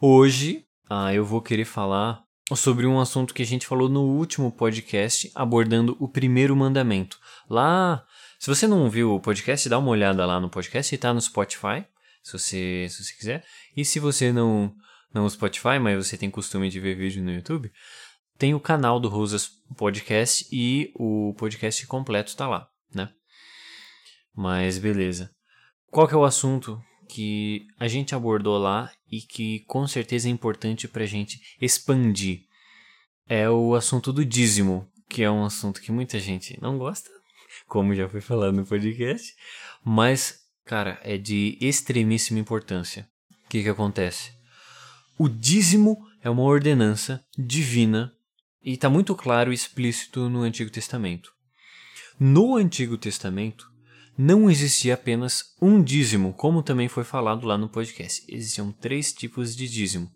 Hoje, ah, eu vou querer falar sobre um assunto que a gente falou no último podcast, abordando o primeiro mandamento. Lá, se você não viu o podcast, dá uma olhada lá no podcast, está no Spotify, se você, se você quiser. E se você não não no Spotify, mas você tem costume de ver vídeo no YouTube, tem o canal do Rosas Podcast e o podcast completo está lá, né? Mas beleza. Qual que é o assunto que a gente abordou lá e que com certeza é importante para a gente expandir? É o assunto do dízimo, que é um assunto que muita gente não gosta, como já foi falado no podcast, mas, cara, é de extremíssima importância. O que, que acontece? O dízimo é uma ordenança divina e está muito claro e explícito no Antigo Testamento. No Antigo Testamento, não existia apenas um dízimo, como também foi falado lá no podcast. Existiam três tipos de dízimo.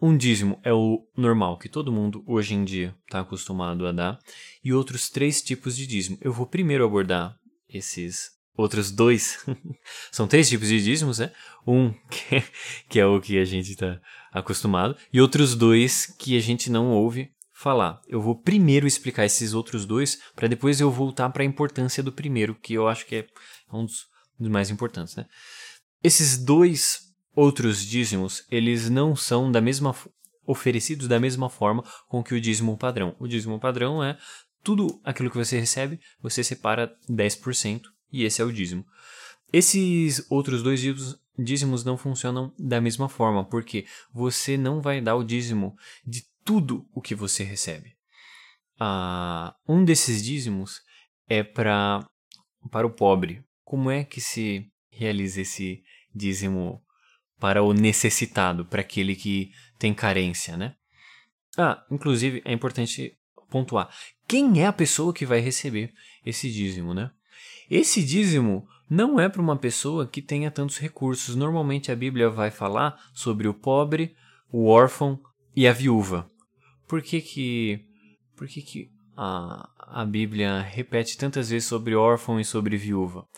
Um dízimo é o normal, que todo mundo hoje em dia está acostumado a dar, e outros três tipos de dízimo. Eu vou primeiro abordar esses outros dois. São três tipos de dízimos, né? Um que é, que é o que a gente está acostumado, e outros dois que a gente não ouve falar. Eu vou primeiro explicar esses outros dois, para depois eu voltar para a importância do primeiro, que eu acho que é um dos, dos mais importantes, né? Esses dois outros dízimos, eles não são da mesma oferecidos da mesma forma com que o dízimo padrão. O dízimo padrão é tudo aquilo que você recebe, você separa 10% e esse é o dízimo. Esses outros dois dízimos não funcionam da mesma forma, porque você não vai dar o dízimo de tudo o que você recebe. Ah, um desses dízimos é pra, para o pobre. Como é que se realiza esse dízimo para o necessitado, para aquele que tem carência, né? Ah, inclusive é importante pontuar. Quem é a pessoa que vai receber esse dízimo, né? Esse dízimo não é para uma pessoa que tenha tantos recursos. Normalmente a Bíblia vai falar sobre o pobre, o órfão e a viúva. Por que que, por que, que a, a Bíblia repete tantas vezes sobre órfão e sobre viúva?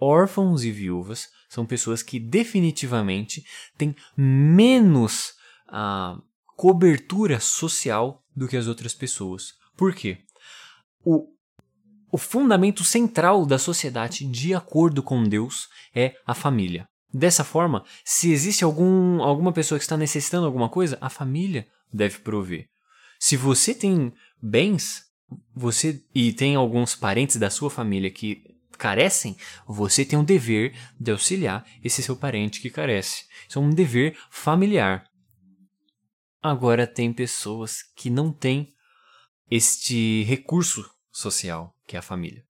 Órfãos e viúvas são pessoas que definitivamente têm menos a cobertura social do que as outras pessoas. Por quê? O o fundamento central da sociedade, de acordo com Deus, é a família. Dessa forma, se existe algum, alguma pessoa que está necessitando alguma coisa, a família deve prover. Se você tem bens, você e tem alguns parentes da sua família que carecem, você tem um dever de auxiliar esse seu parente que carece. Isso é um dever familiar. Agora tem pessoas que não têm este recurso social que é a família.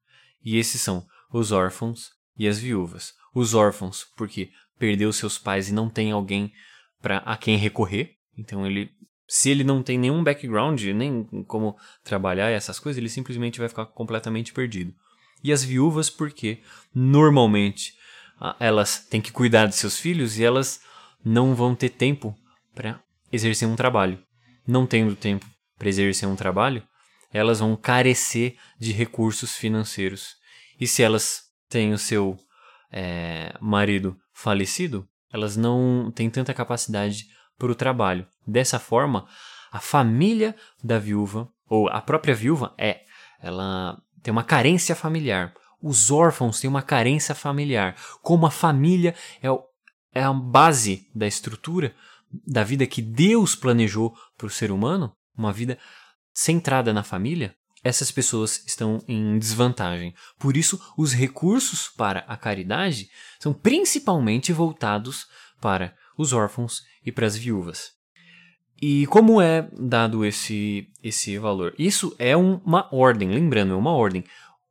E esses são os órfãos e as viúvas. Os órfãos, porque perdeu seus pais e não tem alguém para a quem recorrer. Então ele, se ele não tem nenhum background, nem como trabalhar essas coisas, ele simplesmente vai ficar completamente perdido. E as viúvas, porque normalmente elas têm que cuidar de seus filhos e elas não vão ter tempo para exercer um trabalho. Não tendo tempo para exercer um trabalho, elas vão carecer de recursos financeiros. E se elas têm o seu é, marido falecido, elas não têm tanta capacidade para o trabalho. Dessa forma, a família da viúva, ou a própria viúva, é, ela tem uma carência familiar. Os órfãos têm uma carência familiar. Como a família é, é a base da estrutura da vida que Deus planejou para o ser humano, uma vida centrada na família, essas pessoas estão em desvantagem. Por isso, os recursos para a caridade são principalmente voltados para os órfãos e para as viúvas. E como é dado esse, esse valor? Isso é uma ordem, lembrando, é uma ordem.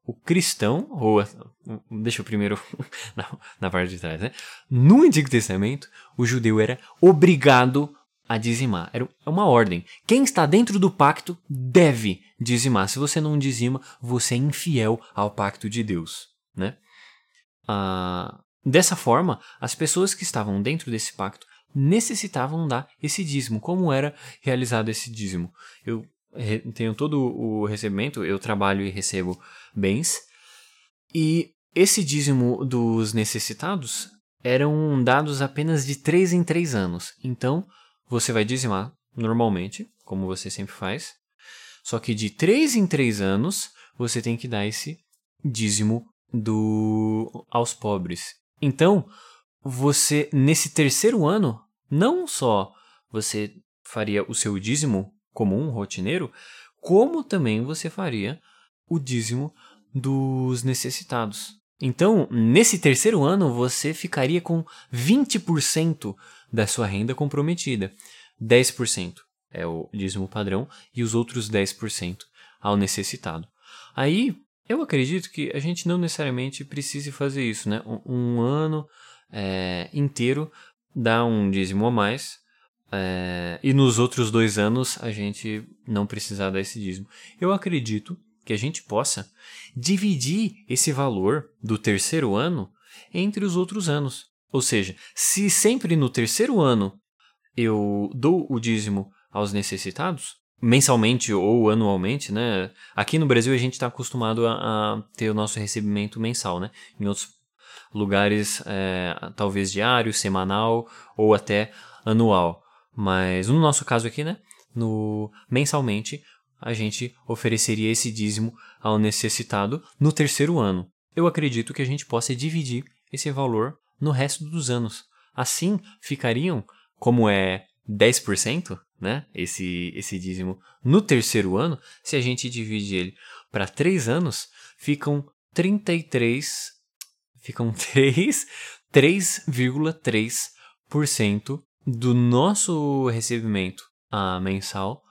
O cristão, ou deixa eu primeiro na, na parte de trás, né? No Antigo Testamento, o judeu era obrigado a dizimar. É uma ordem. Quem está dentro do pacto deve dizimar. Se você não dizima, você é infiel ao pacto de Deus. Né? Ah, dessa forma, as pessoas que estavam dentro desse pacto necessitavam dar esse dízimo. Como era realizado esse dízimo? Eu tenho todo o recebimento, eu trabalho e recebo bens, e esse dízimo dos necessitados eram dados apenas de 3 em 3 anos. Então, você vai dizimar normalmente, como você sempre faz. Só que de 3 em 3 anos, você tem que dar esse dízimo do aos pobres. Então, você nesse terceiro ano, não só você faria o seu dízimo comum, rotineiro, como também você faria o dízimo dos necessitados. Então, nesse terceiro ano, você ficaria com 20% da sua renda comprometida. 10% é o dízimo padrão e os outros 10% ao necessitado. Aí, eu acredito que a gente não necessariamente precise fazer isso, né? Um, um ano é, inteiro dá um dízimo a mais é, e nos outros dois anos a gente não precisar dar esse dízimo. Eu acredito que a gente possa dividir esse valor do terceiro ano entre os outros anos. Ou seja, se sempre no terceiro ano eu dou o dízimo aos necessitados, mensalmente ou anualmente, né? Aqui no Brasil a gente está acostumado a, a, ter o nosso recebimento mensal, né? Em outros lugares, é, talvez diário, semanal ou até anual. Mas no nosso caso aqui, né? No mensalmente a gente ofereceria esse dízimo ao necessitado no terceiro ano. Eu acredito que a gente possa dividir esse valor no resto dos anos. Assim, ficariam, como é 10%, né? Esse, esse dízimo no terceiro ano, se a gente divide ele para três anos, ficam 33, ficam 3, 3,3% do nosso recebimento a mensal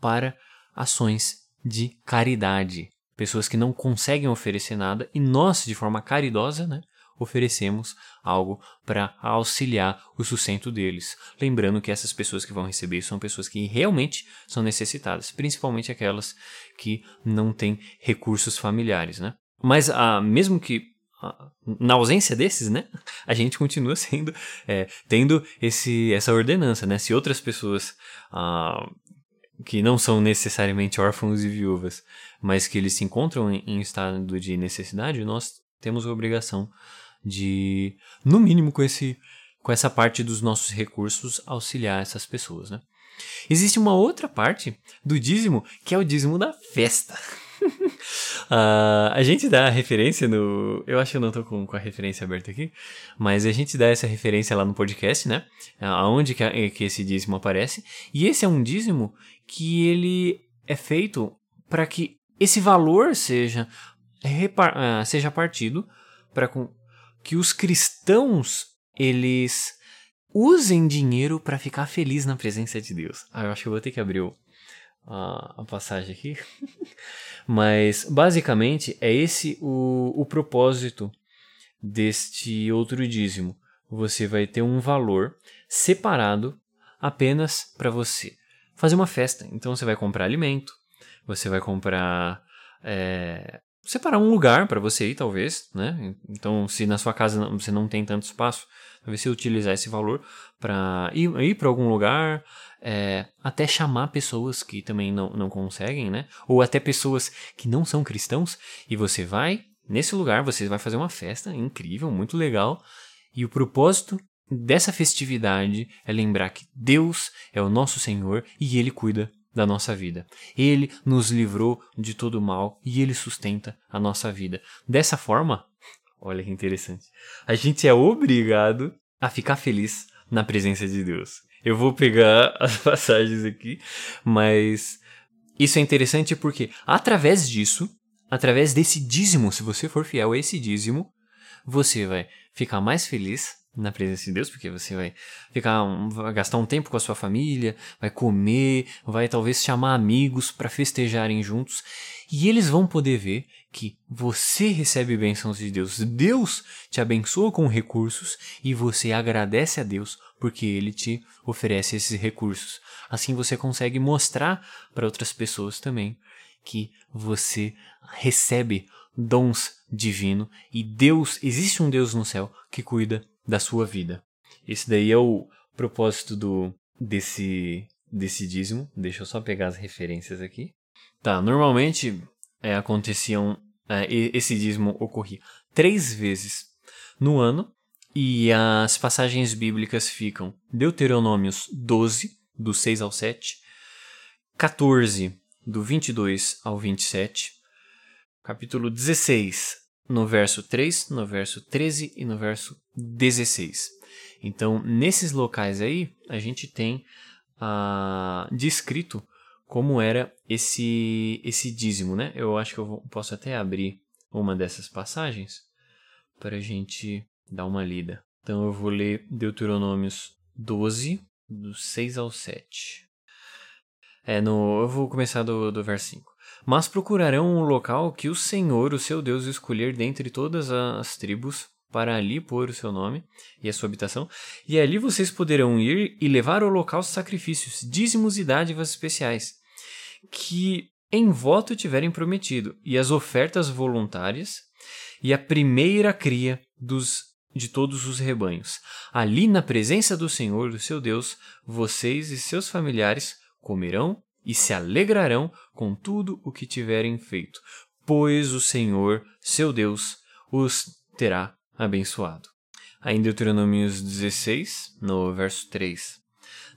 para ações de caridade. Pessoas que não conseguem oferecer nada e nós, de forma caridosa, né, oferecemos algo para auxiliar o sustento deles. Lembrando que essas pessoas que vão receber são pessoas que realmente são necessitadas, principalmente aquelas que não têm recursos familiares, né? Mas ah, mesmo que ah, na ausência desses, né, a gente continua sendo é, tendo esse essa ordenança, né? Se outras pessoas ah, que não são necessariamente órfãos e viúvas, mas que eles se encontram em, em estado de necessidade, nós temos a obrigação de, no mínimo, com, esse, com essa parte dos nossos recursos, auxiliar essas pessoas. Né? Existe uma outra parte do dízimo que é o dízimo da festa. uh, a gente dá a referência no. Eu acho que eu não estou com, com, a referência aberta aqui, mas a gente dá essa referência lá no podcast, né? Aonde que, que esse dízimo aparece. E esse é um dízimo que ele é feito para que esse valor seja, uh, seja partido para que os cristãos eles usem dinheiro para ficar feliz na presença de Deus. Ah, eu acho que eu vou ter que abrir o, a, a passagem aqui. Mas basicamente é esse o, o propósito deste outro dízimo. Você vai ter um valor separado apenas para você fazer uma festa. Então você vai comprar alimento, você vai comprar é, separar um lugar para você ir, talvez, né? Então, se na sua casa você não tem tanto espaço, talvez você utilizar esse valor para ir, ir para algum lugar, é, até chamar pessoas que também não, não conseguem, né? Ou até pessoas que não são cristãos, e você vai nesse lugar, você vai fazer uma festa incrível, muito legal, e o propósito dessa festividade é lembrar que Deus é o nosso Senhor e Ele cuida da nossa vida. Ele nos livrou de todo o mal e ele sustenta a nossa vida. Dessa forma, olha que interessante, a gente é obrigado a ficar feliz na presença de Deus. Eu vou pegar as passagens aqui, mas isso é interessante porque através disso, através desse dízimo, se você for fiel a esse dízimo, você vai ficar mais feliz na presença de Deus, porque você vai ficar vai gastar um tempo com a sua família, vai comer, vai talvez chamar amigos para festejarem juntos, e eles vão poder ver que você recebe bênçãos de Deus. Deus te abençoa com recursos e você agradece a Deus porque ele te oferece esses recursos. Assim você consegue mostrar para outras pessoas também que você recebe dons divinos e Deus, existe um Deus no céu que cuida da sua vida. Esse daí é o propósito do desse desse dízimo. Deixa eu só pegar as referências aqui. Tá, normalmente é, aconteciam é, esse dízimo ocorria três vezes no ano E as passagens bíblicas ficam Deuteronômios 12, do 6 ao 7, 14, do 22 ao 27, capítulo 16, no verso 3, no verso 13 e no verso 16. Então, nesses locais aí, a gente tem ah, descrito como era esse esse dízimo, né? Eu acho que eu posso até abrir uma dessas passagens para a gente dar uma lida. Então eu vou ler Deuteronômios 12, do 6 ao 7. É, no, eu vou começar do, do verso 5. Mas procurarão um local que o Senhor, o seu Deus, escolher dentre todas as tribos, para ali pôr o seu nome e a sua habitação, e ali vocês poderão ir e levar ao local sacrifícios, dízimos e dádivas especiais, que em voto tiverem prometido, e as ofertas voluntárias, e a primeira cria dos de todos os rebanhos. Ali, na presença do Senhor, do seu Deus, vocês e seus familiares comerão e se alegrarão com tudo o que tiverem feito, pois o Senhor, seu Deus, os terá abençoado. Aí em Deuteronômios 16, no verso 3.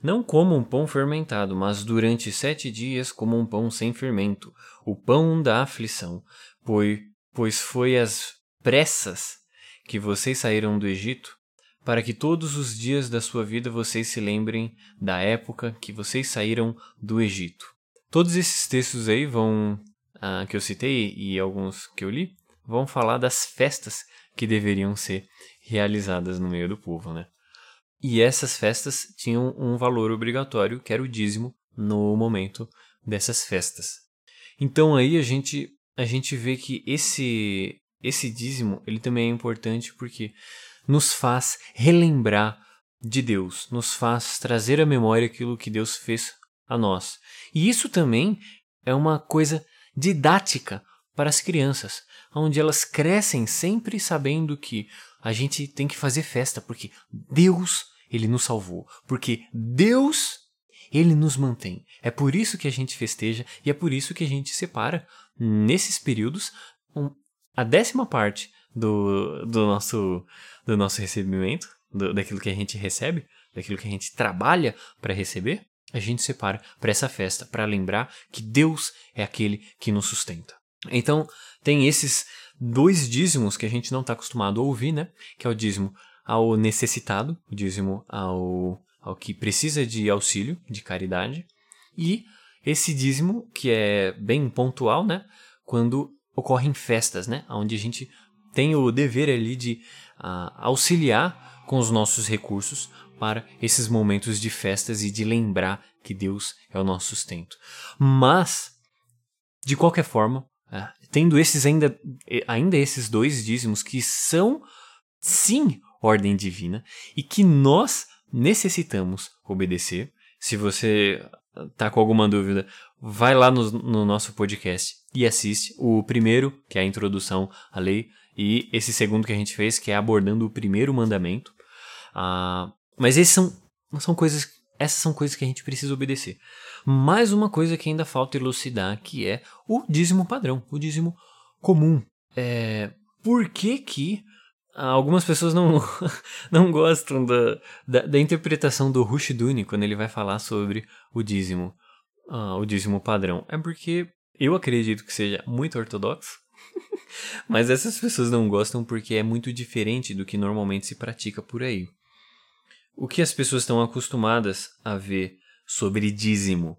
Não comam pão fermentado, mas durante sete dias comam pão sem fermento, o pão da aflição, pois, pois foi às pressas que vocês saíram do Egito, para que todos os dias da sua vida vocês se lembrem da época que vocês saíram do Egito. Todos esses textos aí vão, ah, que eu citei e alguns que eu li, vão falar das festas que deveriam ser realizadas no meio do povo, né? E essas festas tinham um valor obrigatório, que era o dízimo, no momento dessas festas. Então aí a gente a gente vê que esse esse dízimo ele também é importante porque nos faz relembrar de Deus, nos faz trazer à memória aquilo que Deus fez a nós. E isso também é uma coisa didática para as crianças, onde elas crescem sempre sabendo que a gente tem que fazer festa porque Deus ele nos salvou, porque Deus ele nos mantém. É por isso que a gente festeja e é por isso que a gente separa nesses períodos a décima parte do, do, nosso, do nosso recebimento, do, daquilo que a gente recebe, daquilo que a gente trabalha para receber, a gente separa para essa festa, para lembrar que Deus é aquele que nos sustenta. Então, tem esses dois dízimos que a gente não está acostumado a ouvir, né? Que é o dízimo ao necessitado, o dízimo ao, ao que precisa de auxílio, de caridade, e esse dízimo que é bem pontual, né? Quando ocorrem festas, né? Onde a gente tem o dever ali de uh, auxiliar com os nossos recursos para esses momentos de festas e de lembrar que Deus é o nosso sustento. Mas, de qualquer forma, uh, tendo esses ainda, ainda esses dois dízimos que são, sim, ordem divina e que nós necessitamos obedecer. Se você tá com alguma dúvida, vai lá no, no, nosso podcast e assiste o primeiro, que é a introdução à lei, e esse segundo que a gente fez, que é abordando o primeiro mandamento. Ah, mas esses são, são coisas, essas são coisas que a gente precisa obedecer. Mais uma coisa que ainda falta elucidar, que é o dízimo padrão, o dízimo comum. É, por que que algumas pessoas não, não gostam da, da, da interpretação do Rushduni quando ele vai falar sobre o dízimo, uh, o dízimo padrão. É porque eu acredito que seja muito ortodoxo, mas essas pessoas não gostam porque é muito diferente do que normalmente se pratica por aí. O que as pessoas estão acostumadas a ver sobre dízimo?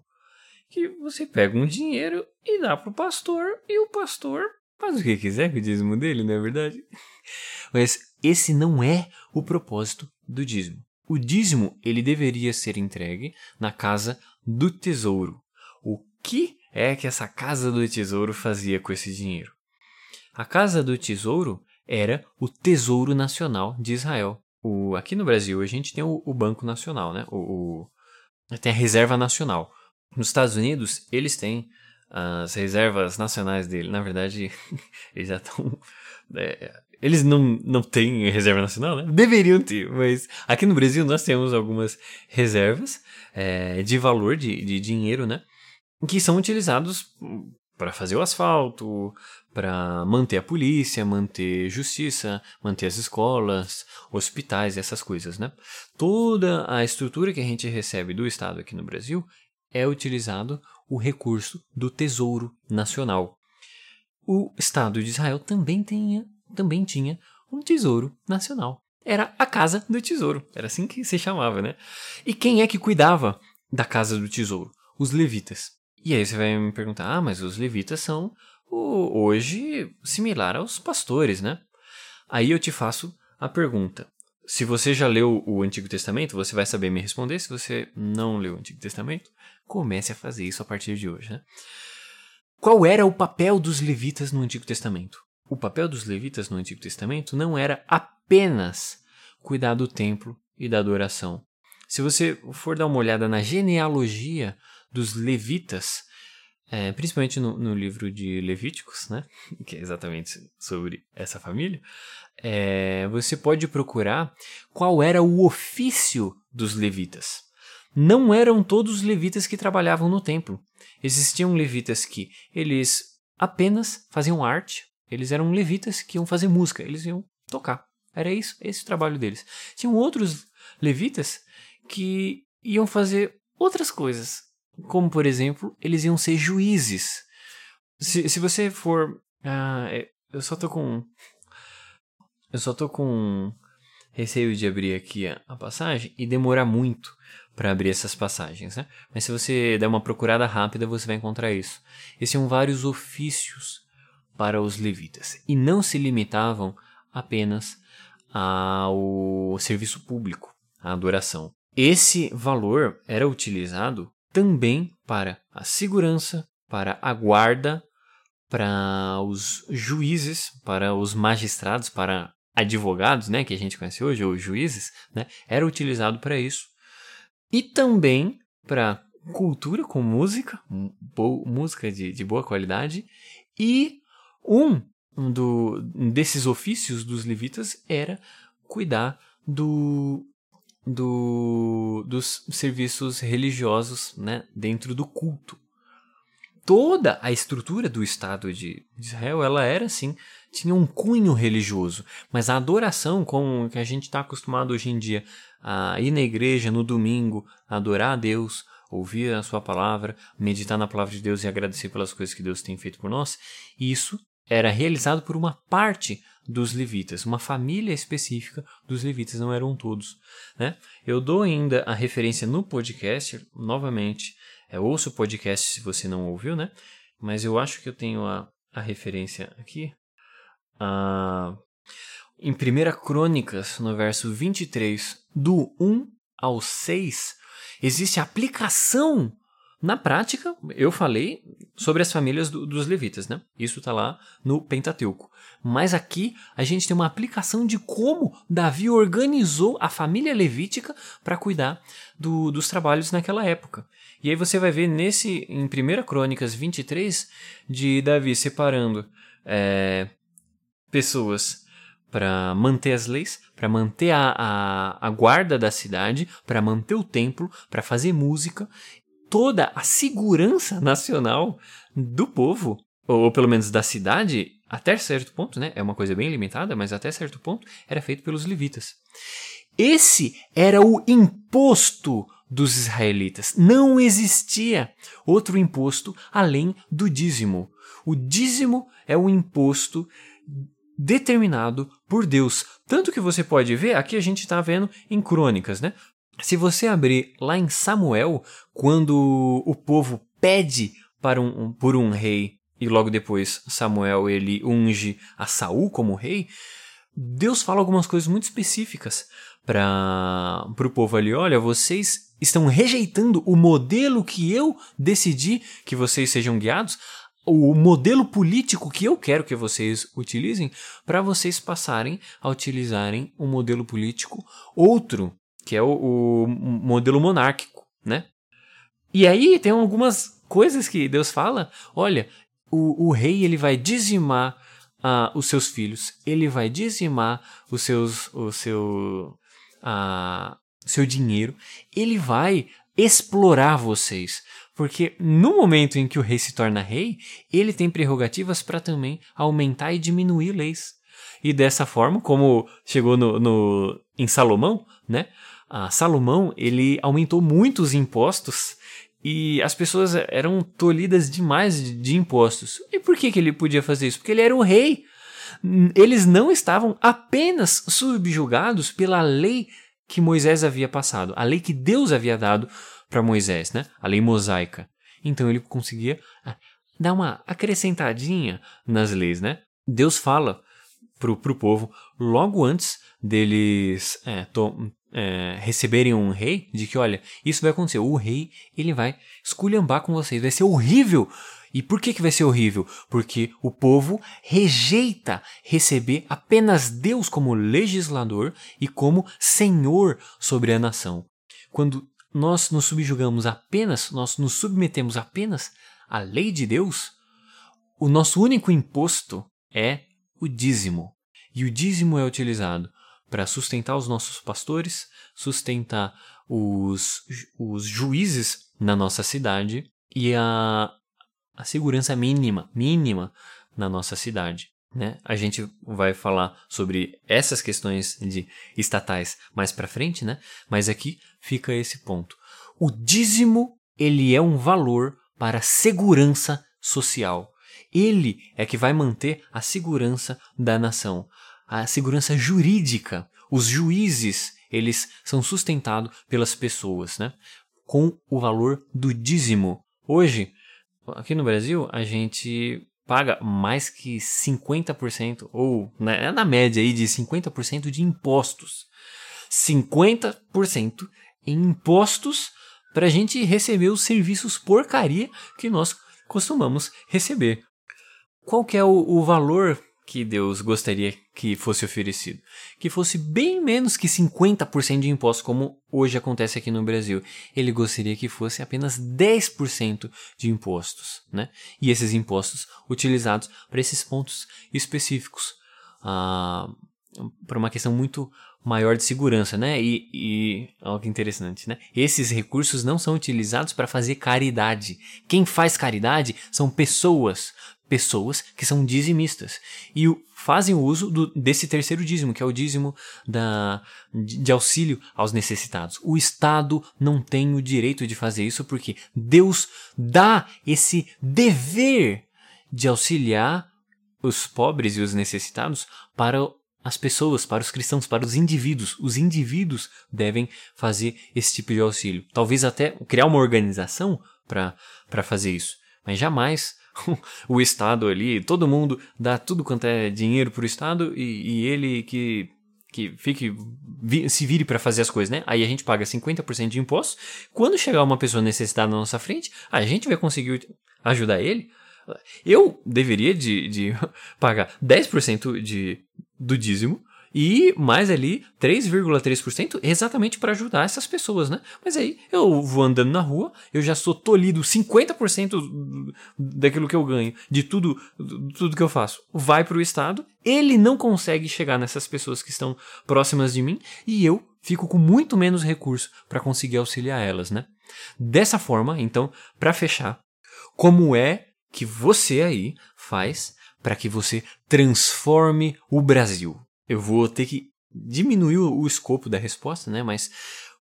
Que você pega um dinheiro e dá para o pastor, e o pastor faz o que quiser com o dízimo dele, não é verdade? Mas esse não é o propósito do dízimo. O dízimo ele deveria ser entregue na casa do tesouro. O que é que essa casa do tesouro fazia com esse dinheiro? A casa do tesouro era o tesouro nacional de Israel. O, aqui no Brasil a gente tem o, o Banco Nacional, né? O, o, tem a Reserva Nacional. Nos Estados Unidos eles têm as reservas nacionais dele. Na verdade, eles já estão. É, eles não, não têm reserva nacional, né? Deveriam ter, mas aqui no Brasil nós temos algumas reservas é, de valor de, de dinheiro, né? Que são utilizados para fazer o asfalto, para manter a polícia, manter justiça, manter as escolas, hospitais, essas coisas, né? Toda a estrutura que a gente recebe do Estado aqui no Brasil é utilizado o recurso do Tesouro Nacional. O Estado de Israel também tinha, também tinha um Tesouro Nacional. Era a Casa do Tesouro, era assim que se chamava, né? E quem é que cuidava da Casa do Tesouro? Os levitas. E aí você vai me perguntar: ah, mas os levitas são o, hoje similar aos pastores, né? Aí eu te faço a pergunta. Se você já leu o Antigo Testamento, você vai saber me responder. Se você não leu o Antigo Testamento, comece a fazer isso a partir de hoje. Né? Qual era o papel dos levitas no Antigo Testamento? O papel dos levitas no Antigo Testamento não era apenas cuidar do templo e da adoração. Se você for dar uma olhada na genealogia dos levitas, é, principalmente no, no, livro de Levíticos, né, que é exatamente sobre essa família, é, você pode procurar qual era o ofício dos levitas. Não eram todos os levitas que trabalhavam no templo. Existiam levitas que eles apenas faziam arte, eles eram levitas que iam fazer música, eles iam tocar. Era isso, esse o trabalho deles. Tinham outros levitas que iam fazer outras coisas, como, por exemplo, eles iam ser juízes. Se, se você for. Ah, é, eu só tô com. Eu só tô com receio de abrir aqui a, a passagem e demorar muito para abrir essas passagens, né? Mas se você der uma procurada rápida, você vai encontrar isso. Esses são vários ofícios para os levitas e não se limitavam apenas ao serviço público, à adoração. Esse valor era utilizado também para a segurança, para a guarda, para os juízes, para os magistrados, para advogados, né, que a gente conhece hoje, ou juízes, né, era utilizado para isso. E também para cultura com música, música de, de boa qualidade, e um do, desses ofícios dos levitas era cuidar do do, dos serviços religiosos né, dentro do culto. Toda a estrutura do Estado de Israel ela era assim, tinha um cunho religioso, mas a adoração, como que a gente está acostumado hoje em dia a ir na igreja no domingo, adorar a Deus, ouvir a Sua palavra, meditar na palavra de Deus e agradecer pelas coisas que Deus tem feito por nós, isso era realizado por uma parte dos levitas, uma família específica dos levitas, não eram todos. Né? Eu dou ainda a referência no podcast, novamente, é, ouça o podcast se você não ouviu, né? mas eu acho que eu tenho a, a referência aqui. Ah, em 1 Crônicas, no verso 23, do 1 ao 6, existe a aplicação na prática, eu falei sobre as famílias do, dos levitas, né? Isso está lá no Pentateuco. Mas aqui a gente tem uma aplicação de como Davi organizou a família levítica para cuidar do, dos trabalhos naquela época. E aí você vai ver nesse em 1 Crônicas 23 de Davi separando é, pessoas para manter as leis, para manter a, a, a, guarda da cidade, para manter o templo, para fazer música toda a segurança nacional do povo, ou pelo menos da cidade, até certo ponto, né? É uma coisa bem limitada, mas até certo ponto era feito pelos levitas. Esse era o imposto dos israelitas. Não existia outro imposto além do dízimo. O dízimo é o imposto determinado por Deus. Tanto que você pode ver, aqui a gente está vendo em crônicas, né? Se você abrir lá em Samuel, quando o povo pede para um, por um rei e logo depois Samuel ele unge a Saul como rei, Deus fala algumas coisas muito específicas para o povo ali. Olha, vocês estão rejeitando o modelo que eu decidi que vocês sejam guiados, o modelo político que eu quero que vocês utilizem, para vocês passarem a utilizarem um modelo político outro que é o, o modelo monárquico, né? E aí tem algumas coisas que Deus fala. Olha, o, o rei ele vai dizimar uh, os seus filhos, ele vai dizimar os seus, o seu, uh, seu dinheiro, ele vai explorar vocês, Porque no momento em que o rei se torna rei, ele tem prerrogativas para também aumentar e diminuir leis. E dessa forma, como chegou no, no em Salomão, né? A Salomão ele aumentou muito os impostos e as pessoas eram tolhidas demais de, de impostos. E por que, que ele podia fazer isso? Porque ele era o rei. Eles não estavam apenas subjugados pela lei que Moisés havia passado, a lei que Deus havia dado para Moisés, né? A lei mosaica. Então ele conseguia ah, dar uma acrescentadinha nas leis, né? Deus fala pro, pro povo logo antes deles é, to, é, receberem um rei, de que olha, isso vai acontecer. O rei ele vai esculhambar com vocês, vai ser horrível. E por que, que vai ser horrível? Porque o povo rejeita receber apenas Deus como legislador e como senhor sobre a nação. Quando nós nos subjugamos apenas, nós nos submetemos apenas à lei de Deus, o nosso único imposto é o dízimo. E o dízimo é utilizado para sustentar os nossos pastores, sustentar os, os juízes na nossa cidade e a, a segurança mínima, mínima na nossa cidade. Né? A gente vai falar sobre essas questões de estatais mais para frente, né? Mas aqui fica esse ponto. O dízimo ele é um valor para a segurança social. Ele é que vai manter a segurança da nação, a segurança jurídica. Os juízes eles são sustentados pelas pessoas, né? Com o valor do dízimo. Hoje, aqui no Brasil, a gente paga mais que 50%, ou né, é na média aí de 50% de impostos. 50% em impostos para a gente receber os serviços porcaria que nós costumamos receber. Qual que é o, o valor que Deus gostaria que fosse oferecido. Que fosse bem menos que 50% de impostos, como hoje acontece aqui no Brasil. Ele gostaria que fosse apenas 10% de impostos. Né? E esses impostos utilizados para esses pontos específicos. Ah, para uma questão muito maior de segurança, né? E, e algo interessante, né? Esses recursos não são utilizados para fazer caridade. Quem faz caridade são pessoas, pessoas que são dizimistas e fazem o uso do, desse terceiro dízimo, que é o dízimo da, de auxílio aos necessitados. O Estado não tem o direito de fazer isso porque Deus dá esse dever de auxiliar os pobres e os necessitados para as pessoas, para os cristãos, para os indivíduos. Os indivíduos devem fazer esse tipo de auxílio. Talvez até criar uma organização para fazer isso. Mas jamais o Estado ali, todo mundo dá tudo quanto é dinheiro para o Estado e, e, ele que, que fique, vi, se vire para fazer as coisas, né? Aí a gente paga 50% de impostos. Quando chegar uma pessoa necessitada na nossa frente, a gente vai conseguir ajudar ele. Eu deveria de, de pagar 10% de, do dízimo e mais ali 3,3% exatamente para ajudar essas pessoas, né? Mas aí eu vou andando na rua, eu já sou tolhido 50% daquilo que eu ganho, de tudo, tudo que eu faço, vai para o Estado, ele não consegue chegar nessas pessoas que estão próximas de mim e eu fico com muito menos recurso para conseguir auxiliar elas, né? Dessa forma, então, para fechar, como é que você aí faz para que você transforme o Brasil? eu vou ter que diminuir o, escopo da resposta, né? Mas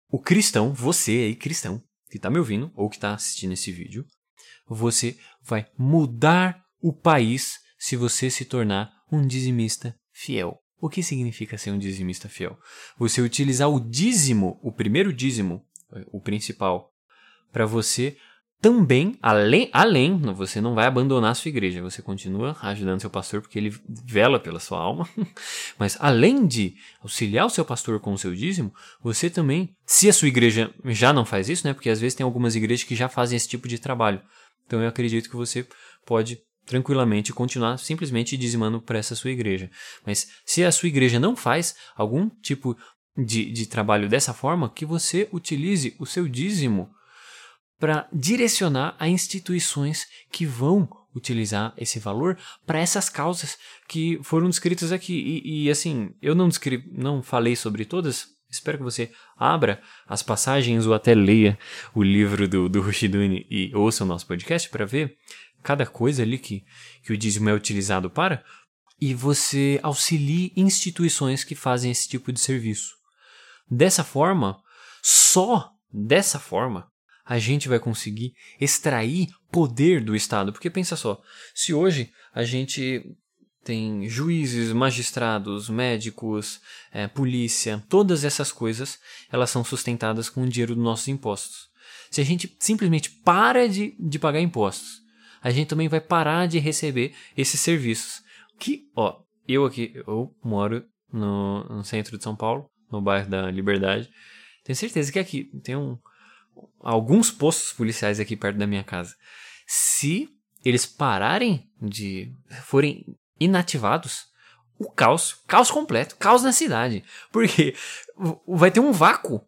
o cristão, você aí, cristão, que está me ouvindo ou que está assistindo esse vídeo, você vai mudar o país se você se tornar um dizimista fiel. O que significa ser um dizimista fiel? Você utilizar o dízimo, o primeiro dízimo, o principal, para você também, além, além, você não vai abandonar a sua igreja, você continua ajudando seu pastor porque ele vela pela sua alma, mas além de auxiliar o seu pastor com o seu dízimo, você também, se a sua igreja já não faz isso, né, porque às vezes tem algumas igrejas que já fazem esse tipo de trabalho, então eu acredito que você pode tranquilamente continuar simplesmente dizimando para essa sua igreja. Mas se a sua igreja não faz algum tipo de, de trabalho dessa forma, que você utilize o seu dízimo para direcionar a instituições que vão utilizar esse valor para essas causas que foram descritas aqui. E, e, assim, eu não, descri não falei sobre todas, Espero que você abra as passagens ou até leia o livro do, do Rushiduni e ouça o nosso podcast para ver cada coisa ali que, que o dízimo é utilizado para e você auxilie instituições que fazem esse tipo de serviço. Dessa forma, só dessa forma, a gente vai conseguir extrair poder do Estado. Porque pensa só, se hoje a gente tem juízes, magistrados, médicos, é, polícia, todas essas coisas, elas são sustentadas com o dinheiro dos nossos impostos. Se a gente simplesmente para de, de pagar impostos, a gente também vai parar de receber esses serviços. Que, ó, eu aqui, eu moro no, no centro de São Paulo, no bairro da Liberdade. Tenho certeza que aqui tem um, alguns postos policiais aqui perto da minha casa. Se eles pararem de. forem inativados, o caos, caos completo, caos na cidade. Porque vai ter um vácuo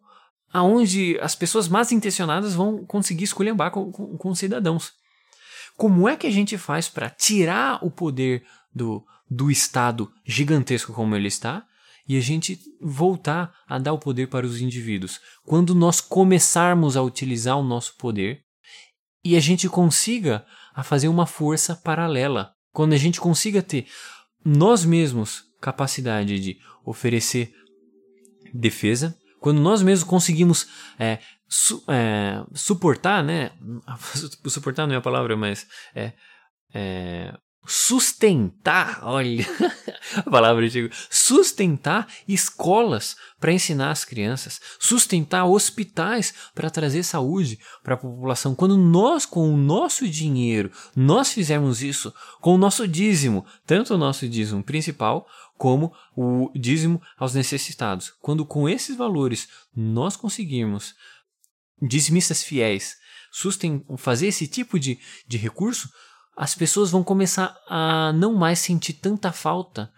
aonde as pessoas mais intencionadas vão conseguir esculhambar com, com, com cidadãos. Como é que a gente faz para tirar o poder do, do Estado gigantesco como ele está e a gente voltar a dar o poder para os indivíduos? Quando nós começarmos a utilizar o nosso poder e a gente consiga a fazer uma força paralela quando a gente consiga ter nós mesmos capacidade de oferecer defesa, quando nós mesmos conseguimos é, su, é, suportar, né? Suportar não é a palavra, mas é, é sustentar, olha a palavra antiga, sustentar escolas para ensinar as crianças, sustentar hospitais para trazer saúde para a população. Quando nós, com o nosso dinheiro, nós fizermos isso com o nosso dízimo, tanto o nosso dízimo principal como o dízimo aos necessitados. Quando com esses valores nós conseguirmos dizimistas fiéis susten fazer esse tipo de, de recurso, as pessoas vão começar a não mais sentir tanta falta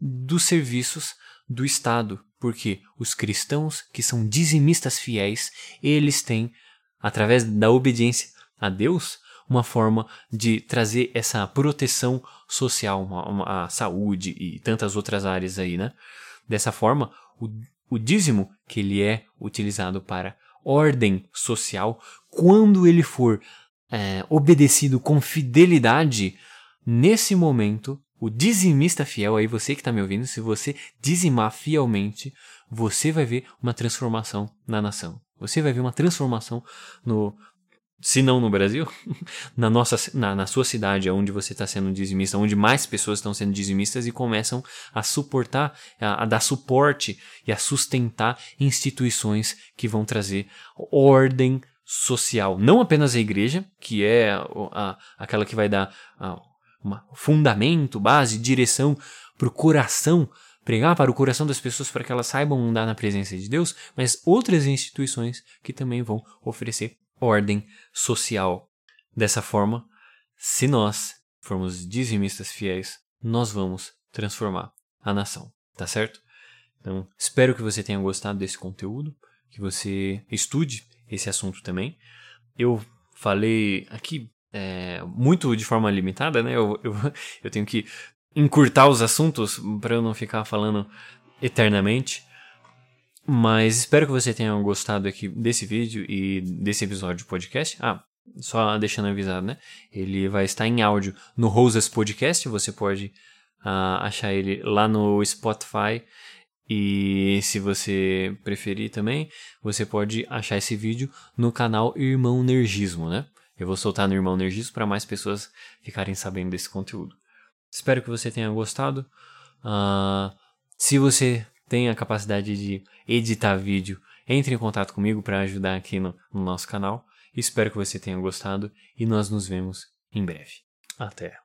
dos serviços do Estado, porque os cristãos que são dizimistas fiéis, eles têm, através da obediência a Deus, uma forma de trazer essa proteção social, uma, uma, a saúde e tantas outras áreas aí, né? Dessa forma, o, o dízimo, que ele é utilizado para ordem social, quando ele for é, obedecido com fidelidade, nesse momento, o dizimista fiel, aí você que está me ouvindo, se você dizimar fielmente, você vai ver uma transformação na nação. Você vai ver uma transformação no, se não no Brasil, na, nossa, na, na sua cidade, onde você está sendo dizimista, onde mais pessoas estão sendo dizimistas e começam a suportar, a, a, dar suporte e a sustentar instituições que vão trazer ordem social, não apenas a igreja, que é a, aquela que vai dar a, uma fundamento, base, direção para o coração, pregar para o coração das pessoas para que elas saibam andar na presença de Deus, mas outras instituições que também vão oferecer ordem social. Dessa forma, se nós formos dizimistas fiéis, nós vamos transformar a nação, tá certo? Então, espero que você tenha gostado desse conteúdo, que você estude esse assunto também. Eu falei aqui é, muito de forma limitada, né? Eu, eu, eu tenho que encurtar os assuntos para eu não ficar falando eternamente. Mas espero que você tenha gostado aqui desse vídeo e desse episódio de podcast. Ah, só deixando avisado, né? Ele vai estar em áudio no Rosas Podcast. Você pode uh, achar ele lá no Spotify e se você preferir também, você pode achar esse vídeo no canal Irmão Nergismo, né? Eu vou soltar no Irmão Nergismo para mais pessoas ficarem sabendo desse conteúdo. Espero que você tenha gostado. Uh, se você tem a capacidade de editar vídeo, entre em contato comigo para ajudar aqui no, no nosso canal. Espero que você tenha gostado e nós nos vemos em breve. Até!